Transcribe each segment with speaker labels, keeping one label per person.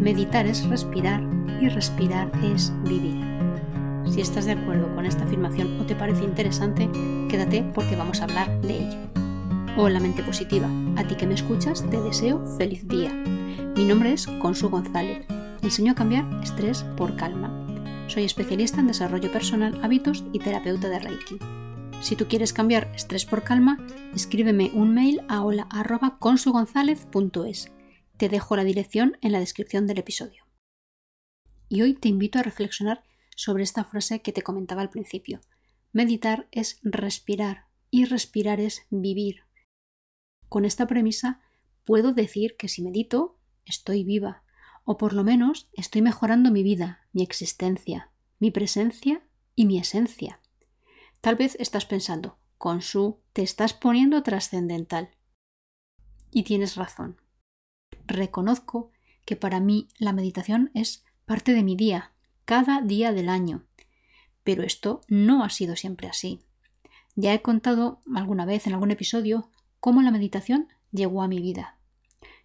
Speaker 1: Meditar es respirar y respirar es vivir. Si estás de acuerdo con esta afirmación o te parece interesante, quédate porque vamos a hablar de ello. Hola mente positiva, a ti que me escuchas te deseo feliz día. Mi nombre es Consu González. Enseño a cambiar estrés por calma. Soy especialista en desarrollo personal, hábitos y terapeuta de Reiki. Si tú quieres cambiar estrés por calma, escríbeme un mail a hola@consugonzalez.es. Te dejo la dirección en la descripción del episodio. Y hoy te invito a reflexionar sobre esta frase que te comentaba al principio. Meditar es respirar y respirar es vivir. Con esta premisa puedo decir que si medito, estoy viva, o por lo menos estoy mejorando mi vida, mi existencia, mi presencia y mi esencia. Tal vez estás pensando, con su te estás poniendo trascendental. Y tienes razón reconozco que para mí la meditación es parte de mi día, cada día del año. Pero esto no ha sido siempre así. Ya he contado alguna vez en algún episodio cómo la meditación llegó a mi vida.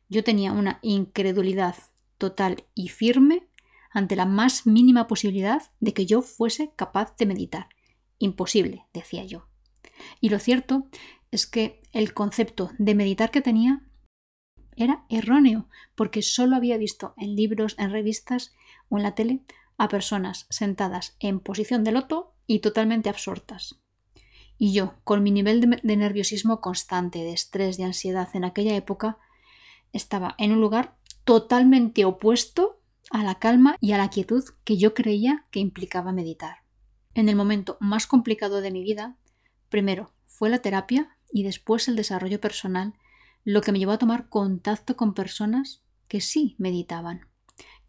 Speaker 1: Yo tenía una incredulidad total y firme ante la más mínima posibilidad de que yo fuese capaz de meditar. Imposible, decía yo. Y lo cierto es que el concepto de meditar que tenía era erróneo, porque solo había visto en libros, en revistas o en la tele a personas sentadas en posición de loto y totalmente absortas. Y yo, con mi nivel de, nerviosismo constante, de estrés, de ansiedad en aquella época, estaba en un lugar totalmente opuesto a la calma y a la quietud que yo creía que implicaba meditar. En el momento más complicado de mi vida, primero fue la terapia y después el desarrollo personal lo que me llevó a tomar contacto con personas que sí meditaban.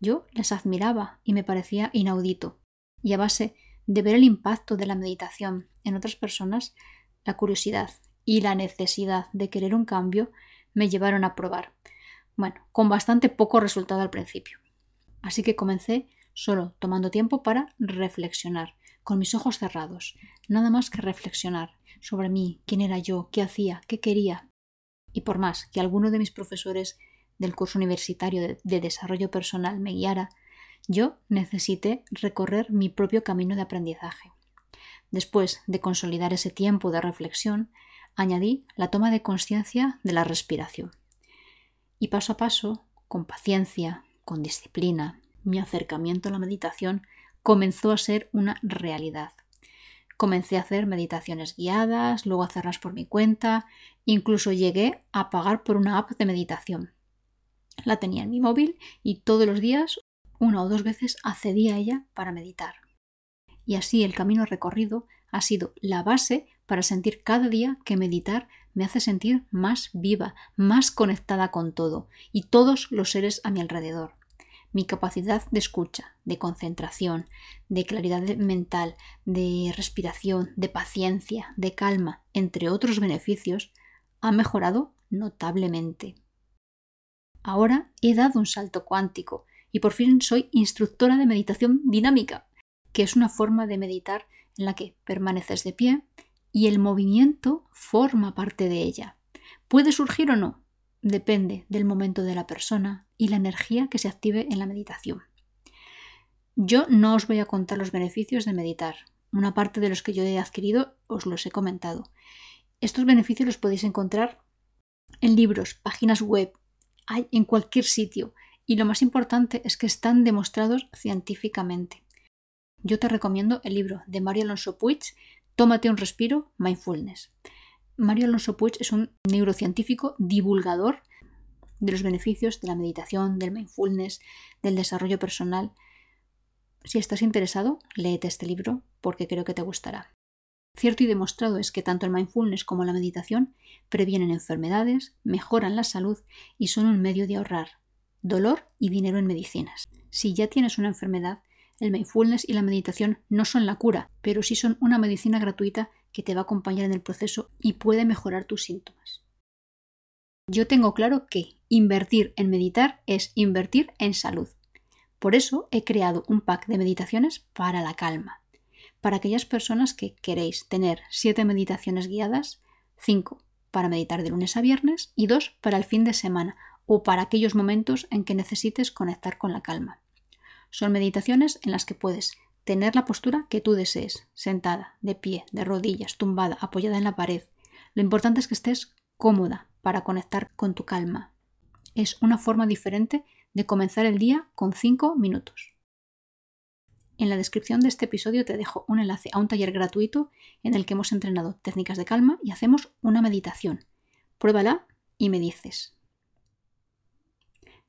Speaker 1: Yo les admiraba y me parecía inaudito. Y a base de ver el impacto de la meditación en otras personas, la curiosidad y la necesidad de querer un cambio me llevaron a probar. Bueno, con bastante poco resultado al principio. Así que comencé solo tomando tiempo para reflexionar, con mis ojos cerrados, nada más que reflexionar sobre mí, quién era yo, qué hacía, qué quería, y por más que alguno de mis profesores del curso universitario de, desarrollo personal me guiara, yo necesité recorrer mi propio camino de aprendizaje. Después de consolidar ese tiempo de reflexión, añadí la toma de conciencia de la respiración. Y paso a paso, con paciencia, con disciplina, mi acercamiento a la meditación comenzó a ser una realidad. Comencé a hacer meditaciones guiadas, luego a hacerlas por mi cuenta, incluso llegué a pagar por una app de meditación. La tenía en mi móvil y todos los días, una o dos veces, accedía a ella para meditar. Y así el camino recorrido ha sido la base para sentir cada día que meditar me hace sentir más viva, más conectada con todo y todos los seres a mi alrededor mi capacidad de escucha, de concentración, de claridad mental, de respiración, de paciencia, de calma, entre otros beneficios, ha mejorado notablemente. Ahora he dado un salto cuántico y por fin soy instructora de meditación dinámica, que es una forma de meditar en la que permaneces de pie y el movimiento forma parte de ella. ¿Puede surgir o no? Depende del momento de la persona, y la energía que se active en la meditación. Yo no os voy a contar los beneficios de meditar. Una parte de los que yo he adquirido os los he comentado. Estos beneficios los podéis encontrar en libros, páginas web, en cualquier sitio. Y lo más importante es que están demostrados científicamente. Yo te recomiendo el libro de Mario Alonso Puig, Tómate un respiro, Mindfulness. Mario Alonso Puig es un neurocientífico divulgador de los beneficios de la meditación, del mindfulness, del desarrollo personal. Si estás interesado, léete este libro porque creo que te gustará. Cierto y demostrado es que tanto el mindfulness como la meditación previenen enfermedades, mejoran la salud y son un medio de ahorrar dolor y dinero en medicinas. Si ya tienes una enfermedad, el mindfulness y la meditación no son la cura, pero sí son una medicina gratuita que te va a acompañar en el proceso y puede mejorar tus síntomas. Yo tengo claro que invertir en meditar es invertir en salud. Por eso he creado un pack de meditaciones para la calma. Para aquellas personas que queréis tener 7 meditaciones guiadas, 5 para meditar de lunes a viernes y 2 para el fin de semana o para aquellos momentos en que necesites conectar con la calma. Son meditaciones en las que puedes tener la postura que tú desees, sentada, de pie, de rodillas, tumbada, apoyada en la pared. Lo importante es que estés cómoda para conectar con tu calma. Es una forma diferente de comenzar el día con 5 minutos. En la descripción de este episodio te dejo un enlace a un taller gratuito en el que hemos entrenado técnicas de calma y hacemos una meditación. Pruébala y me dices.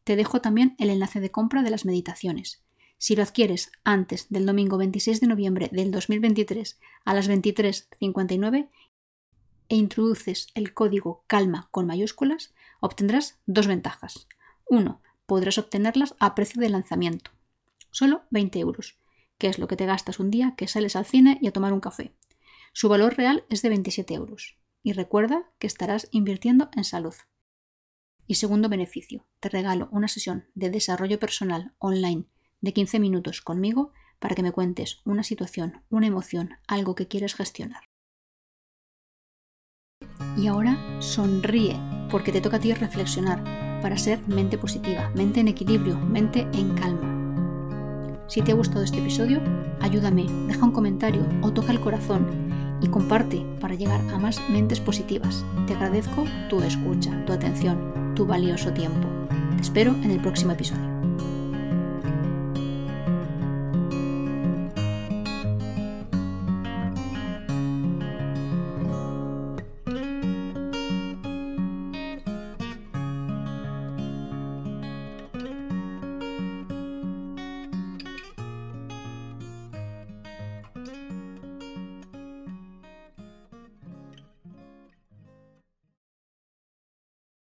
Speaker 1: Te dejo también el enlace de compra de las meditaciones. Si lo adquieres antes del domingo 26 de noviembre del 2023 a las 23.59 e introduces el código CALMA con mayúsculas, obtendrás dos ventajas. Uno, podrás obtenerlas a precio de lanzamiento. Solo 20 euros, que es lo que te gastas un día que sales al cine y a tomar un café. Su valor real es de 27 euros. Y recuerda que estarás invirtiendo en salud. Y segundo beneficio, te regalo una sesión de desarrollo personal online de 15 minutos conmigo para que me cuentes una situación, una emoción, algo que quieres gestionar. Y ahora sonríe, porque te toca a ti reflexionar para ser mente positiva, mente en equilibrio, mente en calma. Si te ha gustado este episodio, ayúdame, deja un comentario o toca el corazón y comparte para llegar a más mentes positivas. Te agradezco tu escucha, tu atención tu valioso tiempo. Te espero en el próximo episodio.